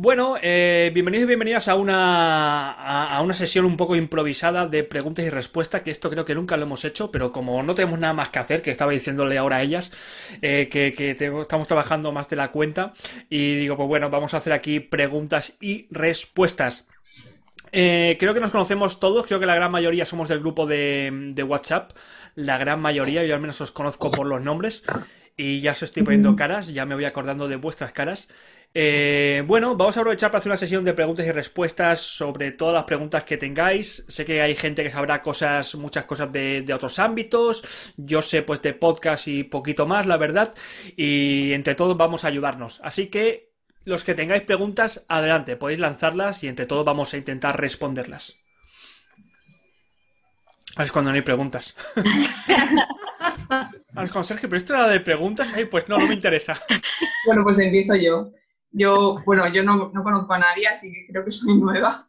Bueno, eh, bienvenidos y bienvenidas a una, a, una sesión un poco improvisada de preguntas y respuestas, que esto creo que nunca lo hemos hecho, pero como no tenemos nada más que hacer, que estaba diciéndole ahora a ellas, eh, que, estamos trabajando más de la cuenta, y digo, pues bueno, vamos a hacer aquí preguntas y respuestas. Eh, creo que nos conocemos todos, creo que la gran mayoría somos del grupo de, de WhatsApp, la gran mayoría, yo al menos os conozco por los nombres y ya os estoy poniendo caras, ya me voy acordando de vuestras caras. Eh, bueno, vamos a aprovechar para hacer una sesión de preguntas y respuestas sobre todas las preguntas que tengáis. Sé que hay gente que sabrá cosas, muchas cosas de, de otros ámbitos. Yo sé pues de podcast y poquito más, la verdad. Y entre todos vamos a ayudarnos. Así que los que tengáis preguntas, adelante, podéis lanzarlas y entre todos vamos a intentar responderlas. Es cuando no hay preguntas. Ah, es con Sergio, pero esto era de preguntas, pues no, me interesa. Bueno, pues empiezo yo. Yo, bueno, yo no, no conozco a nadie, así que creo que soy nueva.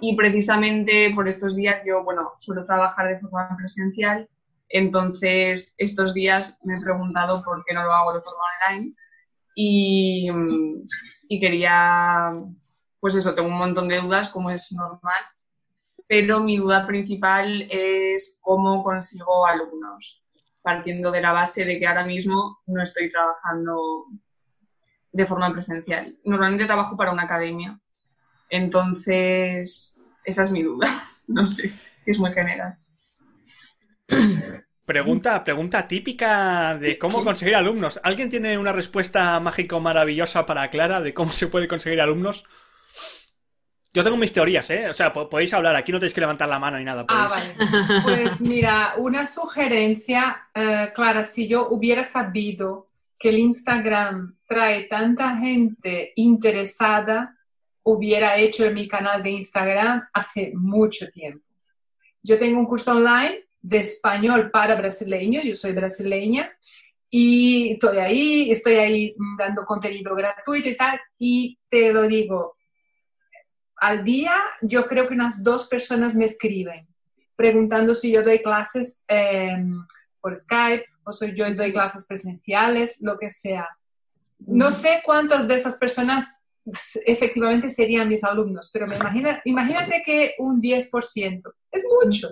Y precisamente por estos días yo, bueno, suelo trabajar de forma presencial, entonces estos días me he preguntado por qué no lo hago de forma online y quería, pues eso, tengo un montón de dudas, como es normal, pero mi duda principal es cómo consigo alumnos, partiendo de la base de que ahora mismo no estoy trabajando de forma presencial. Normalmente trabajo para una academia. Entonces, esa es mi duda. No sé si es muy general. Pregunta, pregunta típica de cómo conseguir alumnos. ¿Alguien tiene una respuesta mágica o maravillosa para Clara de cómo se puede conseguir alumnos? Yo tengo mis teorías, ¿eh? O sea, po- podéis hablar, aquí no tenéis que levantar la mano ni nada. Ah, vale. Pues mira, una sugerencia, eh, Clara, si yo hubiera sabido que el Instagram trae tanta gente interesada, hubiera hecho mi canal de Instagram hace mucho tiempo. Yo tengo un curso online de español para brasileños, yo soy brasileña, y estoy ahí, estoy ahí dando contenido gratuito y tal, y te lo digo, al día yo creo que unas dos personas me escriben preguntando si yo doy clases eh, por Skype o si yo doy clases presenciales, lo que sea. No sé cuántas de esas personas efectivamente serían mis alumnos, pero me imagina, imagínate que un 10%. Es mucho,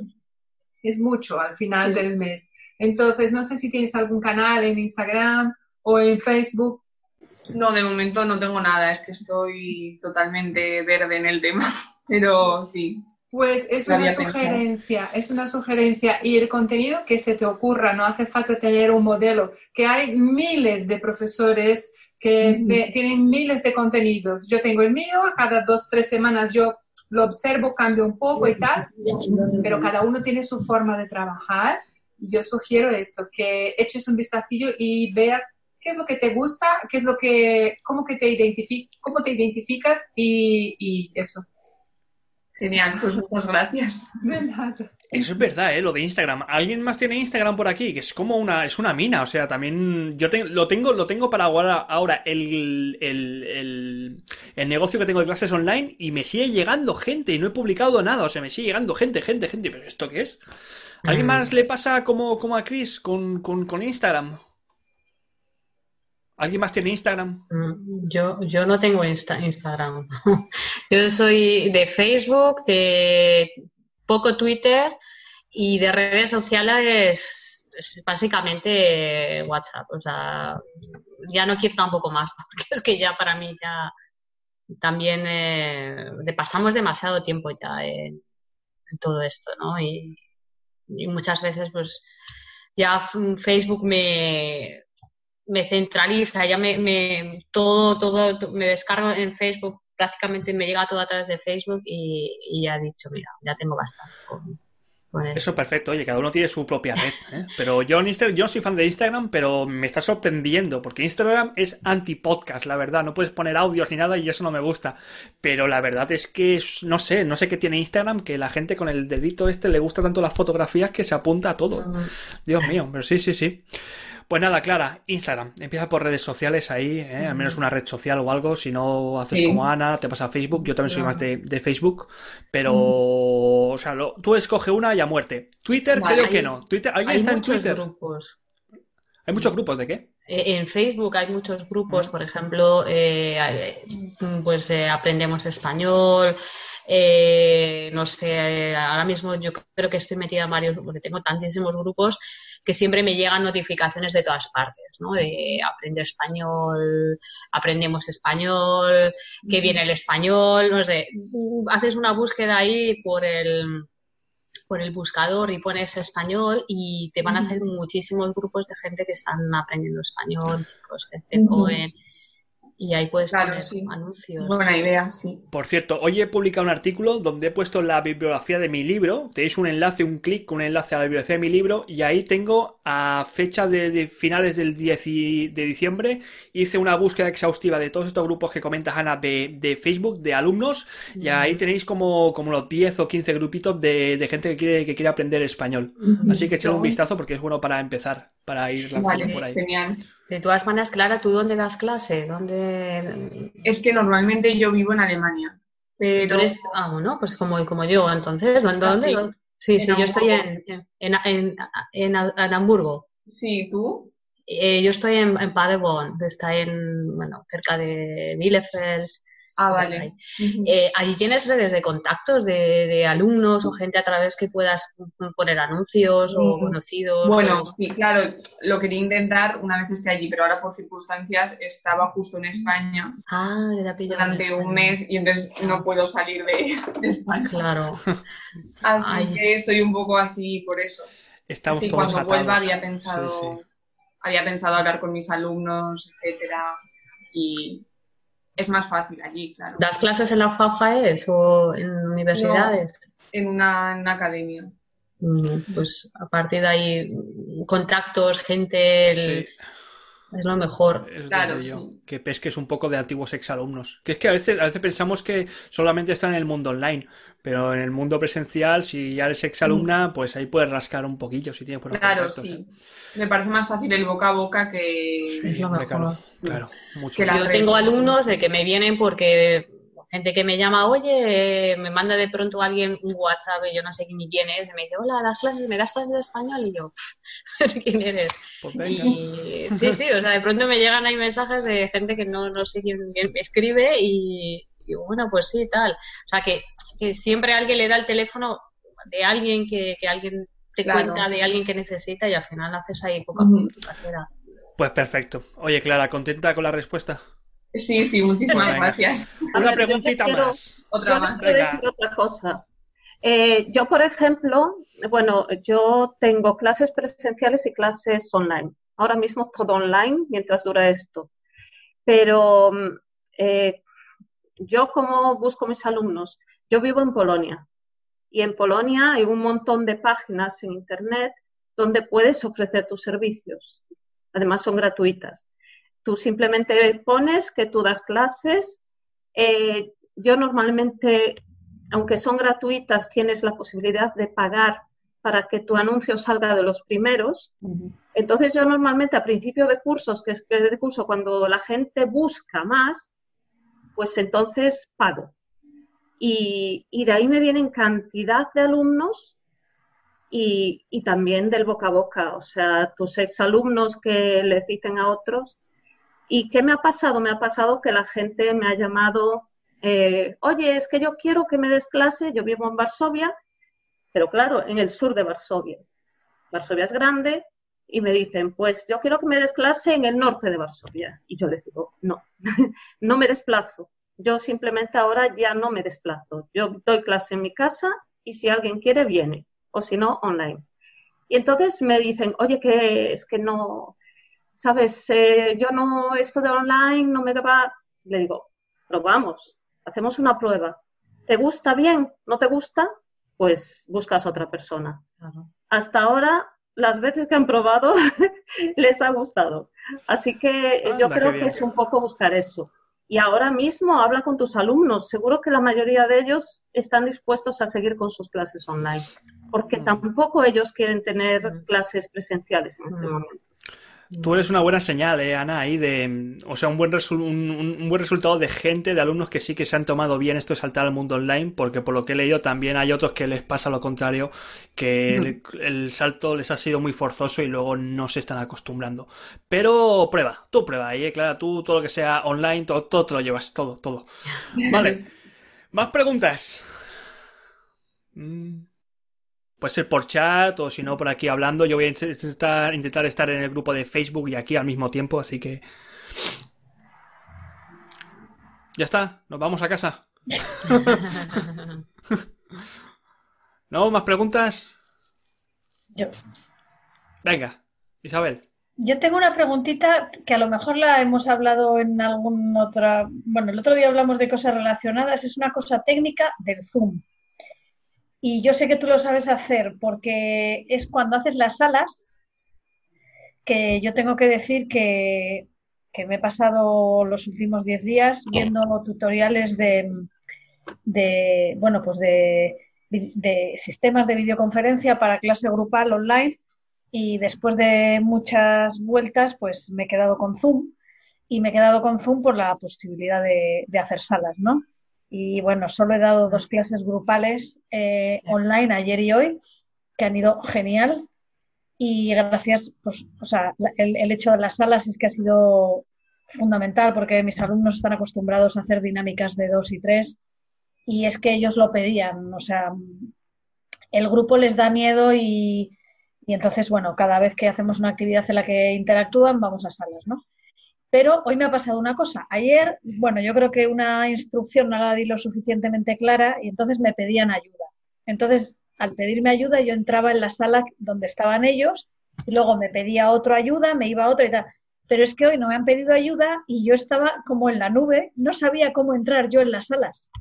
es mucho al final Sí. del mes. Entonces, no sé si tienes algún canal en Instagram o en Facebook. No, de momento no tengo nada, es que estoy totalmente verde en el tema. Pero sí, Pues es una sugerencia, es una sugerencia. Y el contenido que se te ocurra, no hace falta tener un modelo, que hay miles de profesores que tienen miles de contenidos. Yo tengo el mío, cada dos, tres semanas yo lo observo, cambio un poco y tal, pero cada uno tiene su forma de trabajar. Yo sugiero esto, que eches un vistacillo y veas qué es lo que te gusta, qué es lo que, cómo que te identifi- cómo te identificas y, y eso. genial, pues muchas gracias. De nada. Eso es verdad, ¿eh? Lo de Instagram. ¿Alguien más tiene Instagram por aquí? Que es como una, es una mina. O sea, también yo te- lo tengo, lo tengo para ahora, ahora el, el, el, el negocio que tengo de clases online y me sigue llegando gente y no he publicado nada. O sea, me sigue llegando gente, gente, gente. ¿Pero esto qué es? ¿Alguien más le pasa como, como a Chris con, con, con Instagram? ¿Alguien más tiene Instagram? Mm, Yo, yo no tengo Insta- Instagram. Yo soy de Facebook, de poco Twitter y de redes sociales es básicamente WhatsApp. O sea, ya no quiero tampoco más, porque es que ya para mí ya también eh, pasamos demasiado tiempo ya en, todo esto, ¿no? Y, muchas veces pues ya Facebook me, me centraliza, ya me, me- todo, todo me descargo en Facebook, prácticamente me llega todo a través de Facebook y, y ya he dicho, mira, ya tengo bastante con, Eso es perfecto, oye, cada uno tiene su propia red. ¿eh? Pero yo, en Instagram, yo soy fan de Instagram, pero me está sorprendiendo, porque Instagram es anti-podcast, la verdad. No puedes poner audios ni nada y eso no me gusta. Pero la verdad es que, no sé, no sé qué tiene Instagram, que la gente con el dedito este le gusta tanto las fotografías que se apunta a todo. Dios mío, pero sí, sí, sí. Pues nada, Clara, Instagram. Empieza por redes sociales ahí, ¿eh? al menos una red social o algo. Si no haces como Ana, te pasa a Facebook. Yo también soy más de, Facebook. Pero, o sea, tú escoge una y a muerte. Twitter creo que no. Twitter, ahí está en Twitter. Grupos. ¿Hay muchos grupos de qué? Eh, en Facebook hay muchos grupos, por ejemplo, eh, pues aprendemos español, no sé, ahora mismo yo creo que estoy metida en varios, porque tengo tantísimos grupos que siempre me llegan notificaciones de todas partes, ¿no? De aprende español, aprendemos español, que viene el español, no sé, haces una búsqueda ahí por el por el buscador y pones español y te van a hacer muchísimos grupos de gente que están aprendiendo español, chicos que se y ahí puedes poner anuncios. Buena idea, sí. Por cierto, hoy he publicado un artículo donde he puesto la bibliografía de mi libro. Tenéis un enlace, un clic, un enlace a la bibliografía de mi libro y ahí tengo a fecha de, finales del 10 de diciembre hice una búsqueda exhaustiva de todos estos grupos que comentas Ana de, Facebook, de alumnos y ahí tenéis como, como los 10 o 15 grupitos de, gente que quiere, que quiere aprender español. Así que echad un vistazo porque es bueno para empezar, para ir lanzando por ahí. Genial. De todas maneras, Clara, ¿tú dónde das clase? ¿Dónde... Es que normalmente yo vivo en Alemania. Pero... Ah, bueno, pues como, como yo, entonces, ¿dónde? Sí, sí, yo estoy en, en, en, en, Hamburgo. Sí, ¿tú? Eh, yo estoy en, en Paderborn, está en, bueno, cerca de Bielefeld. Ah, vale. Eh, allí tienes redes de contactos de, alumnos o gente a través que puedas poner anuncios o conocidos. Bueno, sí, claro, lo quería intentar una vez esté allí, pero ahora por circunstancias estaba justo en España ah, durante un mes y entonces no puedo salir de, España. Claro. Así que estoy un poco así por eso. Estamos sí, cuando vuelva había pensado, había pensado hablar con mis alumnos, etcétera, y es más fácil allí, claro. ¿Das clases en la FAUJAES o en universidades? en, una, academia. Mm, pues a partir de ahí, contactos, gente, es lo mejor. claro, Que pesques un poco de antiguos exalumnos. Que es que a veces, a veces pensamos que solamente está en el mundo online, pero en el mundo presencial, si ya eres exalumna, mm. pues ahí puedes rascar un poquillo si tienes por Claro, sí. ¿eh? Me parece más fácil el boca a boca que... es lo mejor. Claro, mucho. Yo tengo alumnos de que me vienen porque gente que me llama, oye, me manda de pronto alguien un WhatsApp y yo no sé ni quién es, y me dice, hola, ¿das clases, ¿me das clases de español? Y yo, ¿quién eres? Pues sí, sí, o sea, de pronto me llegan ahí mensajes de gente que no, no sé quién, me escribe y, bueno, pues sí, tal. O sea, que, que, siempre alguien le da el teléfono de alguien que, que alguien te cuenta de alguien que necesita y al final haces ahí poco a poco tu carrera. Pues perfecto. Oye, Clara, ¿contenta con la respuesta? Sí, sí, muchísimas gracias. Una preguntita más. Otra más. Decir otra cosa. Eh, yo, por ejemplo, bueno, yo tengo clases presenciales y clases online. Ahora mismo todo online mientras dura esto. Pero mm, eh, yo como busco mis alumnos, yo vivo en Polonia y en Polonia hay un montón de páginas en Internet donde puedes ofrecer tus servicios. Además son gratuitas. Tú simplemente pones que tú das clases. Eh, yo normalmente, aunque son gratuitas, tienes la posibilidad de pagar para que tu anuncio salga de los primeros. Entonces yo normalmente a principio de cursos, que es de curso, cuando la gente busca más, pues entonces pago. Y, de ahí me vienen cantidad de alumnos y, y, también del boca a boca, o sea, tus exalumnos que les dicen a otros, ¿Y qué me ha pasado? Me ha pasado que la gente me ha llamado, eh, oye, es que yo quiero que me des clase, yo vivo en Varsovia, pero claro, en el sur de Varsovia. Varsovia es grande y me dicen, pues yo quiero que me des clase en el norte de Varsovia. Y yo les digo, no, no me desplazo. Yo simplemente ahora ya no me desplazo. Yo doy clase en mi casa y si alguien quiere, viene. O si no, online. Y entonces me dicen, oye, que es que no, sabes, eh, yo no, esto de online no me va. Le digo, probamos, hacemos una prueba. ¿Te gusta bien? ¿No te gusta? pues buscas a otra persona. Hasta ahora, las veces que han probado, les ha gustado. Así que yo creo que es un poco buscar eso. Y ahora mismo habla con tus alumnos. Seguro que la mayoría de ellos están dispuestos a seguir con sus clases online, porque mm. tampoco ellos quieren tener mm. clases presenciales en este mm. momento. Tú eres una buena señal, eh, Ana, ahí de, o sea, un buen, un, buen resultado de gente, de alumnos que sí que se han tomado bien esto de saltar al mundo online, porque por lo que he leído también hay otros que les pasa lo contrario, que el, salto les ha sido muy forzoso y luego no se están acostumbrando. Pero prueba, tú prueba ahí, eh, Clara, tú todo lo que sea online, todo, todo te lo llevas, todo, todo. Vale. Más preguntas. Mm. Puede ser por chat o si no por aquí hablando. Yo voy a intentar, intentar estar en el grupo de Facebook y aquí al mismo tiempo, así que... Ya está, nos vamos a casa. ¿No? ¿Más preguntas? Yo. Venga, Isabel. Yo tengo una preguntita que a lo mejor la hemos hablado en algún otra. Bueno, el otro día hablamos de cosas relacionadas. Es una cosa técnica del Zoom. Y yo sé que tú lo sabes hacer porque es cuando haces las salas que yo tengo que decir que, me he pasado los últimos 10 días viendo tutoriales de, bueno, pues de, de sistemas de videoconferencia para clase grupal online y después de muchas vueltas pues me he quedado con Zoom y me he quedado con Zoom por la posibilidad de, de hacer salas, ¿no? Y bueno, solo he dado dos clases grupales eh, online ayer y hoy, que han ido genial. Y gracias, pues, o sea, el, hecho de las salas es que ha sido fundamental porque mis alumnos están acostumbrados a hacer dinámicas de dos y tres y es que ellos lo pedían. O sea, el grupo les da miedo y, y entonces, bueno, cada vez que hacemos una actividad en la que interactúan, vamos a salas, ¿no? Pero hoy me ha pasado una cosa. Ayer, bueno, yo creo que una instrucción no la di lo suficientemente clara y entonces me pedían ayuda. Entonces, al pedirme ayuda, yo entraba en la sala donde estaban ellos y luego me pedía otra ayuda, me iba a otra y tal. Pero es que hoy no me han pedido ayuda y yo estaba como en la nube, no sabía cómo entrar yo en las salas.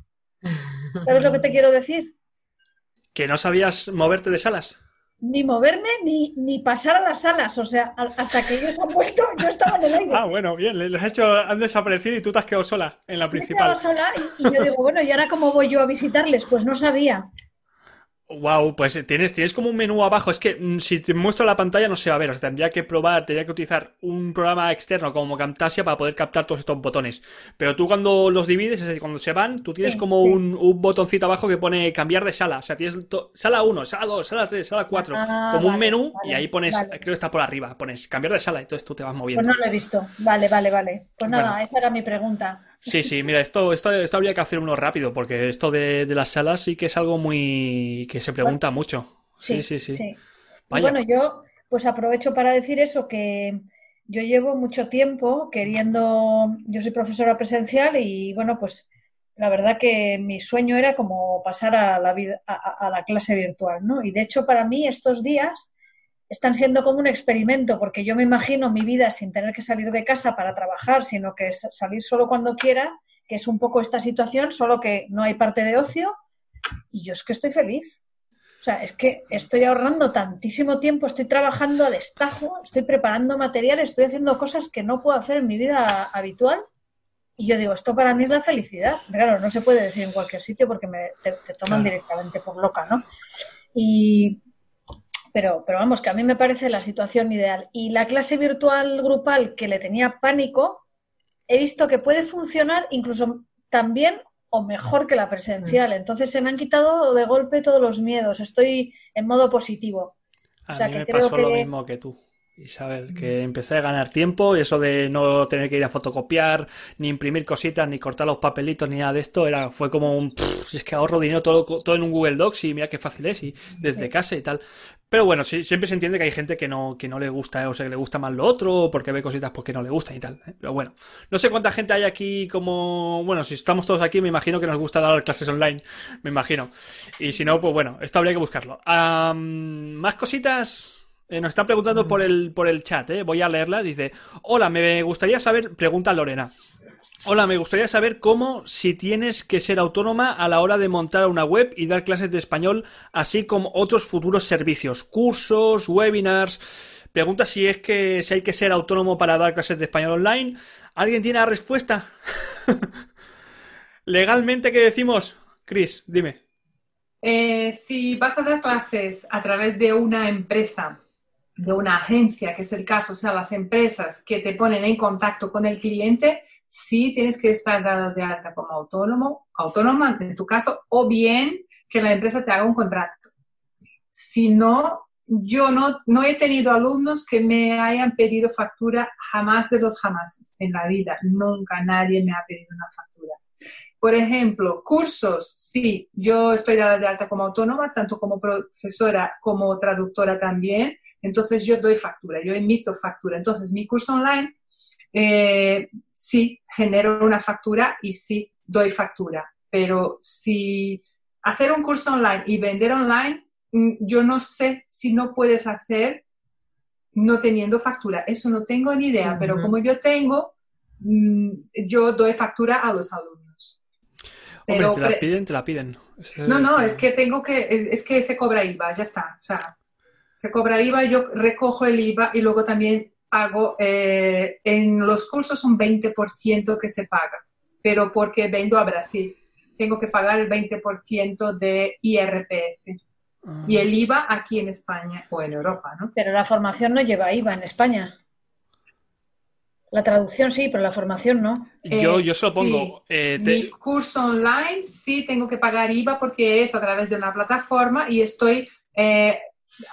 ¿Sabes lo que te quiero decir? ¿Que no sabías moverte de salas? Ni moverme ni, ni pasar a las salas. O sea, hasta que ellos han puesto, yo estaba en el aire. Ah, bueno, bien, les has hecho, han desaparecido y tú te has quedado sola en la principal. Me he sola y, y, yo digo, bueno, ¿y ahora cómo voy yo a visitarles? Pues no sabía. Wow, pues tienes, tienes como un menú abajo. Es que mm, si te muestro la pantalla no se va a ver. O sea, tendría que probar, tendría que utilizar un programa externo como Camtasia para poder captar todos estos botones. Pero tú cuando los divides, es decir, cuando se van, tú tienes como Un, botoncito abajo que pone cambiar de sala. O sea, tienes sala 1, sala 2, sala 3, sala 4. Ah, como un menú y ahí pones, creo que está por arriba, pones cambiar de sala. y Entonces tú te vas moviendo. Pues no lo he visto. Vale, vale, vale. Pues nada, esa era mi pregunta. Sí, sí, mira, esto, esto, esto habría que hacer uno rápido, porque esto de, las salas sí que es algo muy que se pregunta mucho. Sí, sí, sí. bueno, yo pues aprovecho para decir eso, que yo llevo mucho tiempo queriendo, yo soy profesora presencial y bueno, pues la verdad que mi sueño era como pasar a la vida, a la clase virtual, ¿no? Y de hecho para mí estos días están siendo como un experimento, porque yo me imagino mi vida sin tener que salir de casa para trabajar, sino que es salir solo cuando quiera, que es un poco esta situación, solo que no hay parte de ocio, y yo es que estoy feliz. O sea, es que estoy ahorrando tantísimo tiempo, estoy trabajando a destajo, estoy preparando materiales, estoy haciendo cosas que no puedo hacer en mi vida habitual. Y yo digo, esto para mí es la felicidad. Claro, no se puede decir en cualquier sitio porque me, te, toman directamente por loca, ¿no? Y, pero, pero vamos, que a mí me parece la situación ideal. Y la clase virtual grupal que le tenía pánico, he visto que puede funcionar incluso también o mejor que la presencial. Mm. Entonces se me han quitado de golpe todos los miedos. Estoy en modo positivo. A mí me pasó lo mismo que tú. Isabel, que mm. empecé a ganar tiempo y eso de no tener que ir a fotocopiar, ni imprimir cositas, ni cortar los papelitos, ni nada de esto, era fue como un... es que ahorro dinero todo, todo en un Google Docs y mira qué fácil es y desde casa y tal. Pero bueno, sí, siempre se entiende que hay gente que no, que no le gusta, o sea, que le gusta más lo otro, porque ve cositas pues, que no le gustan y tal. ¿eh? Pero bueno, no sé cuánta gente hay aquí como... Bueno, si estamos todos aquí, me imagino que nos gusta dar clases online, me imagino. Y si no, pues bueno, esto habría que buscarlo. más cositas... Eh, nos están preguntando por el, por el chat, ¿eh? voy a leerlas. Dice, hola, me gustaría saber, pregunta Lorena, Hola, me gustaría saber cómo si tienes que ser autónoma a la hora de montar una web y dar clases de español, así como otros futuros servicios, cursos, webinars. Pregunta si es que si hay que ser autónomo para dar clases de español online. ¿Alguien tiene la respuesta? Legalmente, ¿qué decimos? Chris, dime. Eh, si vas a dar clases a través de una empresa, de una agencia, que es el caso, o sea, las empresas que te ponen en contacto con el cliente, sí tienes que estar dado de alta como autónomo, autónoma en tu caso, o bien que la empresa te haga un contrato. Si no, yo no, no he tenido alumnos que me hayan pedido factura jamás de los jamás en la vida. Nunca nadie me ha pedido una factura. Por ejemplo, cursos, sí, yo estoy dada de alta como autónoma, tanto como profesora como traductora también. Entonces yo doy factura, yo emito factura. Entonces mi curso online eh, sí genero una factura y sí doy factura. Pero si hacer un curso online y vender online, mm, yo no sé si no puedes hacer no teniendo factura. Eso no tengo ni idea, pero como yo tengo, mm, yo doy factura a los alumnos. Pero, te la piden, te la piden. No, no, es que tengo que, es que se cobra IVA, ya está. O sea, se cobra IVA, yo recojo el IVA y luego también pago, eh, en los cursos un 20% que se paga, pero porque vendo a Brasil, tengo que pagar el 20% de IRPF. Ah. Y el IVA aquí en España o en Europa, ¿no? Pero la formación no lleva IVA en España. La traducción sí, pero la formación no. Yo, Eh, yo se lo pongo. sí. eh, te- Mi curso online sí tengo que pagar IVA porque es a través de una plataforma y estoy eh,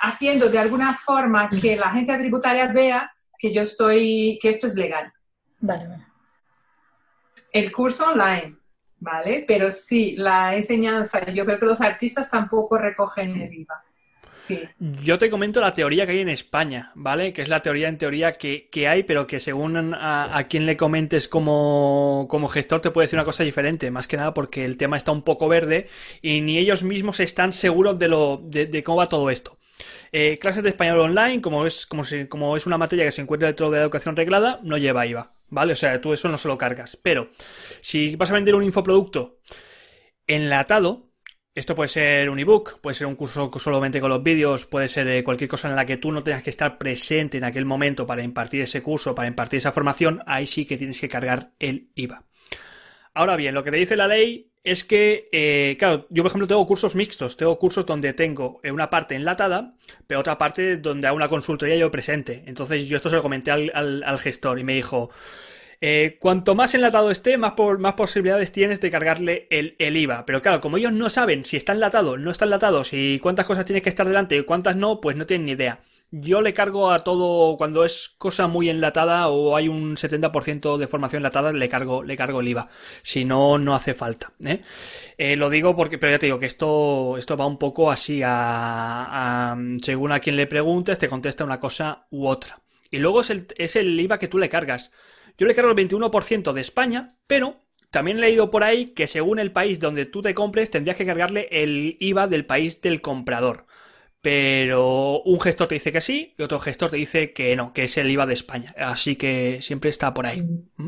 haciendo de alguna forma que la agencia tributaria vea que yo estoy, que esto es legal. Vale, vale. El curso online, ¿vale? Pero sí, la enseñanza, yo creo que los artistas tampoco recogen el IVA. Sí. Yo te comento la teoría que hay en España, ¿vale? Que es la teoría en teoría que, que hay, pero que según a, a quien le comentes como, como gestor te puede decir una cosa diferente, más que nada porque el tema está un poco verde y ni ellos mismos están seguros de, lo, de, de cómo va todo esto. Eh, clases de español online, como es, como, como es una materia que se encuentra dentro de la educación reglada, no lleva IVA, ¿vale? O sea, tú eso no se lo cargas. Pero si vas a vender un infoproducto enlatado, esto puede ser un ebook, puede ser un curso solamente con los vídeos, puede ser eh, cualquier cosa en la que tú no tengas que estar presente en aquel momento para impartir ese curso, para impartir esa formación, ahí sí que tienes que cargar el IVA. Ahora bien, lo que te dice la ley es que, eh, claro, yo por ejemplo tengo cursos mixtos, tengo cursos donde tengo eh, una parte enlatada, pero otra parte donde hago una consultoría yo presente. Entonces yo esto se lo comenté al, al- gestor y me dijo, eh, cuanto más enlatado esté, más, por- más posibilidades tienes de cargarle el, el IVA. Pero claro, como ellos no saben si está enlatado, no está enlatado, si cuántas cosas tienes que estar delante y cuántas no, pues no tienen ni idea. Yo le cargo a todo, cuando es cosa muy enlatada o hay un 70% de formación enlatada, le cargo, le cargo el IVA. Si no, no hace falta. ¿eh? Eh, lo digo porque, pero ya te digo que esto, esto va un poco así a, a- según a quien le preguntes, te contesta una cosa u otra. Y luego es el, es el IVA que tú le cargas. Yo le cargo el 21% de España, pero también he leído por ahí que según el país donde tú te compres, tendrías que cargarle el IVA del país del comprador. Pero un gestor te dice que sí y otro gestor te dice que no, que es el IVA de España. Así que siempre está por ahí. ¿Mm?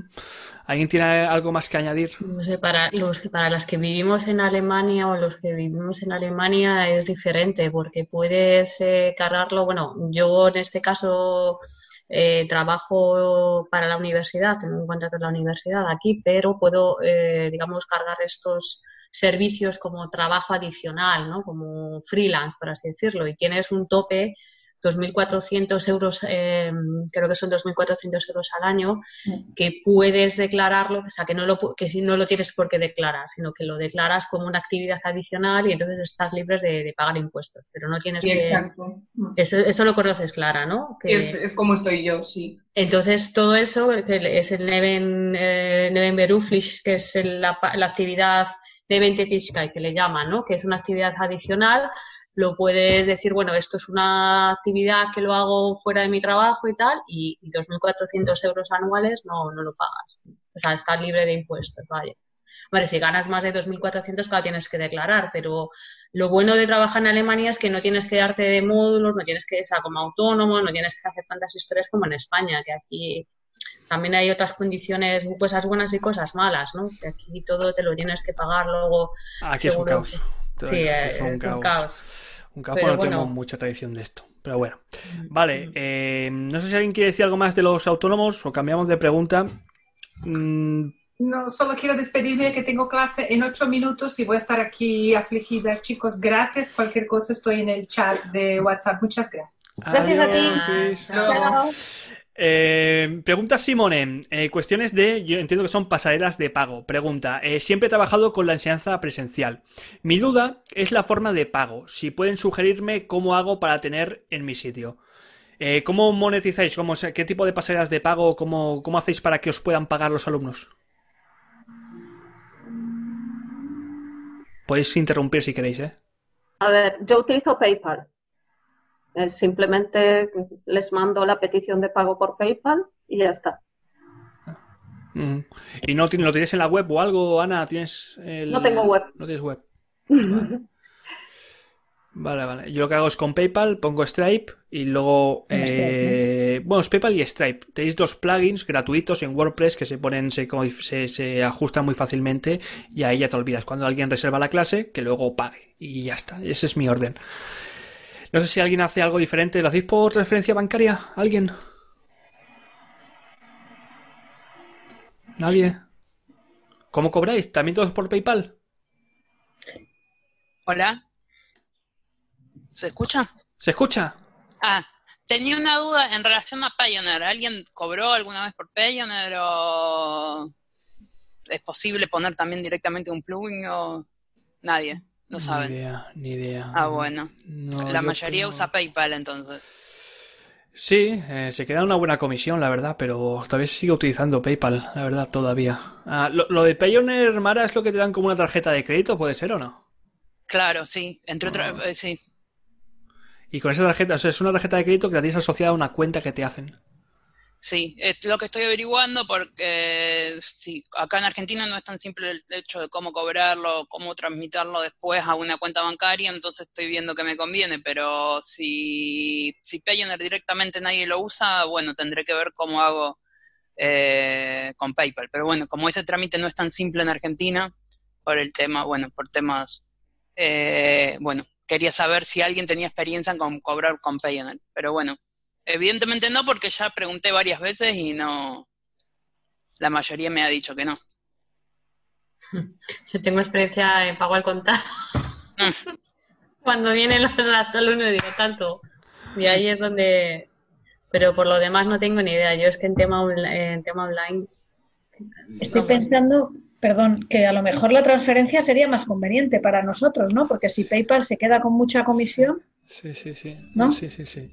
¿Alguien tiene algo más que añadir? No sé, para los, para las que vivimos en Alemania o los que vivimos en Alemania es diferente porque puedes eh, cargarlo, bueno, yo en este caso eh, trabajo para la universidad, tengo un contrato en la universidad aquí, pero puedo, eh, digamos, cargar estos servicios como trabajo adicional, ¿no? Como freelance, por así decirlo, y tienes un tope 2.400 euros, eh, creo que son 2.400 euros al año, que puedes declararlo, o sea, que no lo, que si no lo tienes por qué declarar, sino que lo declaras como una actividad adicional y entonces estás libre de, de pagar impuestos, pero no tienes Sí, que... exacto. Eso, eso lo conoces, Clara, ¿no? Que- Es, es como estoy yo, sí. entonces, todo eso, que es el Neven, eh, Nebenberuflich, que es el- la, la actividad Nebentätigkeit, que le llaman, ¿no? Que es una actividad adicional, lo puedes decir, bueno, esto es una actividad que lo hago fuera de mi trabajo y tal, y, y 2.400 euros anuales no, no lo pagas. O sea, estás libre de impuestos, vaya. Vale, si ganas más de 2.400, claro, tienes que declarar, pero lo bueno de trabajar en Alemania es que no tienes que darte de módulos, no tienes que ser como autónomo, no tienes que hacer tantas historias como en España, que aquí también hay otras condiciones, cosas buenas y cosas malas, ¿no? Que aquí todo te lo tienes que pagar luego. Aquí es un caos. que- Sí, Es es un un caos. caos. Un caos, Pero porque no tenemos bueno. mucha tradición de esto. Pero bueno. Vale, eh, no sé si alguien quiere decir algo más de los autónomos o cambiamos de pregunta. Mm, No, solo quiero despedirme que tengo clase en ocho minutos y voy a estar aquí afligida. Chicos, gracias. Cualquier cosa estoy en el chat de WhatsApp. Muchas gracias. Gracias a ti. Chao. Eh, pregunta Simone, eh, cuestiones de, yo entiendo que son pasarelas de pago. Pregunta, eh, siempre he trabajado con la enseñanza presencial. Mi duda es la forma de pago. Si pueden sugerirme cómo hago para tener en mi sitio. ¿Cómo monetizáis? ¿Cómo, ¿Qué tipo de pasarelas de pago? ¿Cómo, ¿Cómo hacéis para que os puedan pagar los alumnos? Podéis interrumpir si queréis, ¿eh? A ver, yo utilizo PayPal. Eh, simplemente les mando la petición de pago por PayPal y ya está. ¿Y no lo tienes en la web o algo, Ana? ¿Tienes el- No tengo web. No tienes web. Vale. Vale, vale. Yo lo que hago es con PayPal, pongo Stripe y luego. Eh, Bueno, es PayPal y Stripe. Tenéis dos plugins gratuitos en WordPress que se ponen, se, como se, se ajustan muy fácilmente y ahí ya te olvidas. Cuando alguien reserva la clase, que luego pague. Y ya está. Ese es mi orden. No sé si alguien hace algo diferente. ¿Lo hacéis por transferencia bancaria? ¿Alguien? ¿Nadie? ¿Cómo cobráis? ¿También todos por PayPal? Hola. ¿Se escucha? ¿Se escucha? Ah, tenía una duda en relación a Payoneer. ¿Alguien cobró alguna vez por Payoneer o es posible poner también directamente un plugin o nadie? No Ni saben. idea, ni idea. Ah, bueno. No, La yo mayoría usa PayPal entonces. Sí, eh, se queda una buena comisión, la verdad, pero todavía sigo utilizando PayPal, la verdad, todavía. Ah, lo, lo de Payoneer, Mara, es lo que te dan como una tarjeta de crédito, ¿puede ser o no? Claro, sí. Entre otras, Ah. eh, sí. Y con esa tarjeta, o sea, es una tarjeta de crédito que la tienes asociada a una cuenta que te hacen. Sí, es lo que estoy averiguando porque sí, acá en Argentina no es tan simple el hecho de cómo cobrarlo, cómo transmitirlo después a una cuenta bancaria, entonces estoy viendo que me conviene, pero si, si Payoneer directamente nadie lo usa, bueno, tendré que ver cómo hago eh, con PayPal. Pero bueno, como ese trámite no es tan simple en Argentina, por el tema, bueno, por temas, eh, bueno, quería saber si alguien tenía experiencia con cobrar con Payoneer, pero bueno. Evidentemente no, porque ya pregunté varias veces y no. La mayoría me ha dicho que no. Yo tengo experiencia en pago al contar. Cuando vienen los alumnos digo tanto. Y ahí es donde... Pero por lo demás no tengo ni idea. Yo es que en tema, en tema online... Estoy pensando, perdón, que a lo mejor la transferencia sería más conveniente para nosotros, ¿no? Porque si PayPal se queda con mucha comisión, Sí, sí, sí. ¿No? Sí, sí, sí.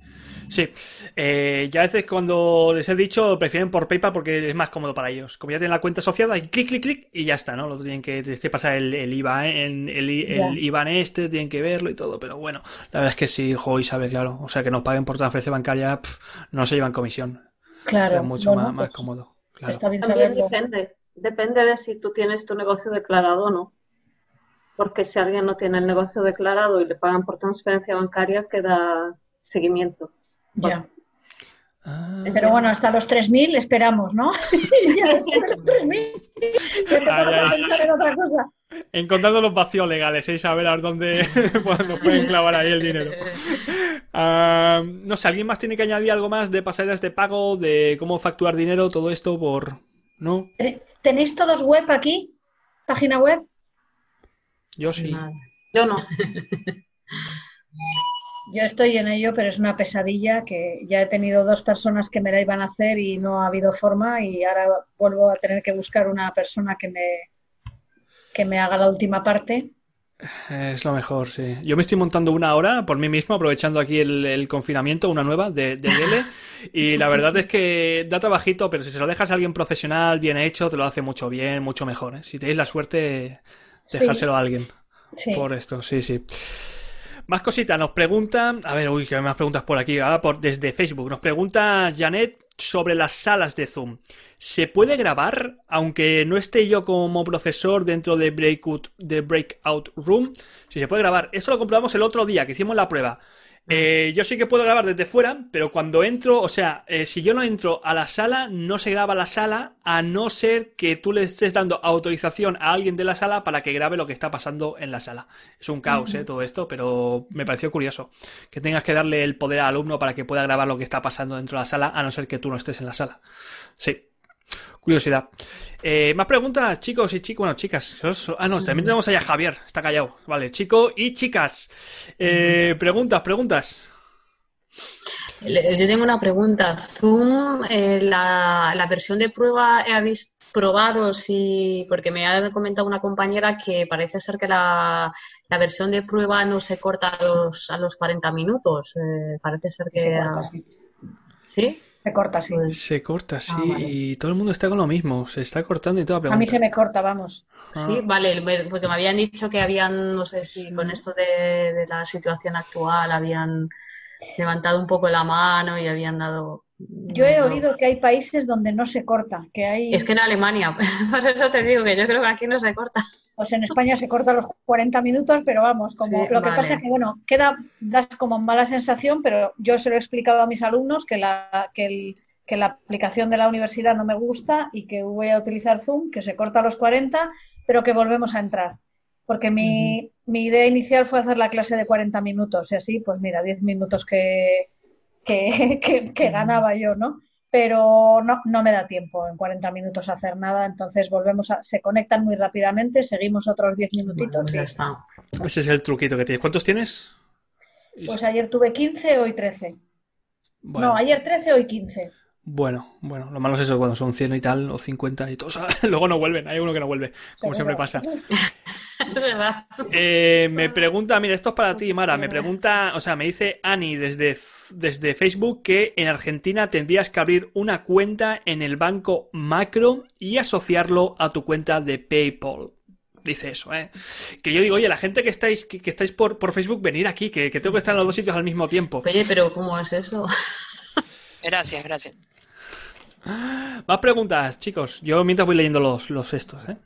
Sí. Eh, ya a veces cuando les he dicho, prefieren por PayPal porque es más cómodo para ellos. Como ya tienen la cuenta asociada, y clic, clic, clic, y ya está, ¿no? Lo tienen que, tienes que pasar el, el IVA, el, el, este, tienen que verlo y todo, pero bueno, la verdad es que sí, jo, y sabe, claro. O sea, que nos paguen por transferencia bancaria, no se llevan comisión. claro, es mucho bueno, más, más pues cómodo. Claro. está bien También saberlo. depende, depende de si tú tienes tu negocio declarado o no. Porque si alguien no tiene el negocio declarado y le pagan por transferencia bancaria, queda seguimiento. Ya. Ah. Pero bueno, hasta los 3.000 esperamos, ¿no? Ya después de los 3.000 ya te Ay, pones a ay. pensar en otra cosa. Encontrando los vacíos legales, ¿eh? Saber a ver dónde pues, nos pueden clavar ahí el dinero. Ah, no sé, ¿alguien más tiene que añadir algo más de pasarelas de pago, de cómo facturar dinero, todo esto por... ¿No? ¿Tenéis todos web aquí? ¿Página web? Yo sí. nada. Yo no. Yo estoy en ello, pero es una pesadilla que ya he tenido dos personas que me la iban a hacer y no ha habido forma y ahora vuelvo a tener que buscar una persona que me, que me haga la última parte. Es lo mejor, sí. Yo me estoy montando una ahora por mí mismo, aprovechando aquí el, el confinamiento, una nueva de, de DL. Y la verdad es que da trabajito, pero si se lo dejas a alguien profesional, bien hecho, te lo hace mucho bien, mucho mejor. ¿eh? Si tenéis la suerte, dejárselo a alguien. Sí. Por esto, sí, sí. Más cositas, nos preguntan, a ver, uy, que hay más preguntas por aquí, ahora por, desde Facebook, nos pregunta Janet sobre las salas de Zoom. ¿Se puede grabar, aunque no esté yo como profesor dentro de Breakout, de Breakout Room? Si se puede grabar. Esto lo comprobamos el otro día que hicimos la prueba. Eh, yo sí que puedo grabar desde fuera, pero cuando entro, o sea, eh, si yo no entro a la sala, no se graba la sala, a no ser que tú le estés dando autorización a alguien de la sala para que grabe lo que está pasando en la sala. Es un caos, eh, todo esto, pero me pareció curioso que tengas que darle el poder al alumno para que pueda grabar lo que está pasando dentro de la sala, a no ser que tú no estés en la sala. Sí. Curiosidad. Eh, más preguntas, chicos y chicas. Bueno, chicas. Ah, no, también tenemos allá a Javier. Está callado. Vale, chico y chicas. Eh, preguntas, preguntas. Yo tengo una pregunta. Zoom, eh, la, la, versión de prueba, ¿habéis probado? Si, porque me ha comentado una compañera que parece ser que la, la versión de prueba no se corta a los, a los 40 minutos. parece ser que... ¿Sí? Se corta, sí. Pues se corta, sí. Ah, y todo el mundo está con lo mismo. Se está cortando y toda pregunta. A mí se me corta, vamos. Ah. Sí, vale, porque me habían dicho que habían, no sé si con esto de, de la situación actual habían levantado un poco la mano y habían dado yo he oído que hay países donde no se corta, que hay... Es que en Alemania, por eso te digo que yo creo que aquí no se corta. Pues en España se corta los 40 minutos, pero vamos, como lo que pasa es que, bueno, queda, das como mala sensación, pero yo se lo he explicado a mis alumnos que la, que, el, que la aplicación de la universidad no me gusta y que voy a utilizar Zoom, que se corta a los 40, pero que volvemos a entrar. Porque mi, mi idea inicial fue hacer la clase de 40 minutos y así, pues mira, 10 minutos que, que, ganaba yo, ¿no? Pero no, no me da tiempo en 40 minutos hacer nada, entonces volvemos a, se conectan muy rápidamente, seguimos otros 10 minutitos. Ya está. Ese es el truquito que tienes. ¿Cuántos tienes? Pues ayer tuve 15, hoy 13. No, ayer 13, hoy 15. Bueno, bueno, lo malo es eso, cuando son 100 y tal, o 50 y todos, luego no vuelven, hay uno que no vuelve, como siempre pasa. Eh, me pregunta, mira, esto es para ti, Mara, me pregunta, o sea, me dice Ani desde, desde Facebook que en Argentina tendrías que abrir una cuenta en el banco Macro y asociarlo a tu cuenta de PayPal dice eso, ¿eh? Que yo digo, oye, la gente que estáis, que, estáis por, por, Facebook, venir aquí, que, que, tengo que estar en los dos sitios al mismo tiempo. Oye, pero ¿cómo es eso? gracias, gracias. Más preguntas, chicos. Yo mientras voy leyendo los, los estos, ¿eh?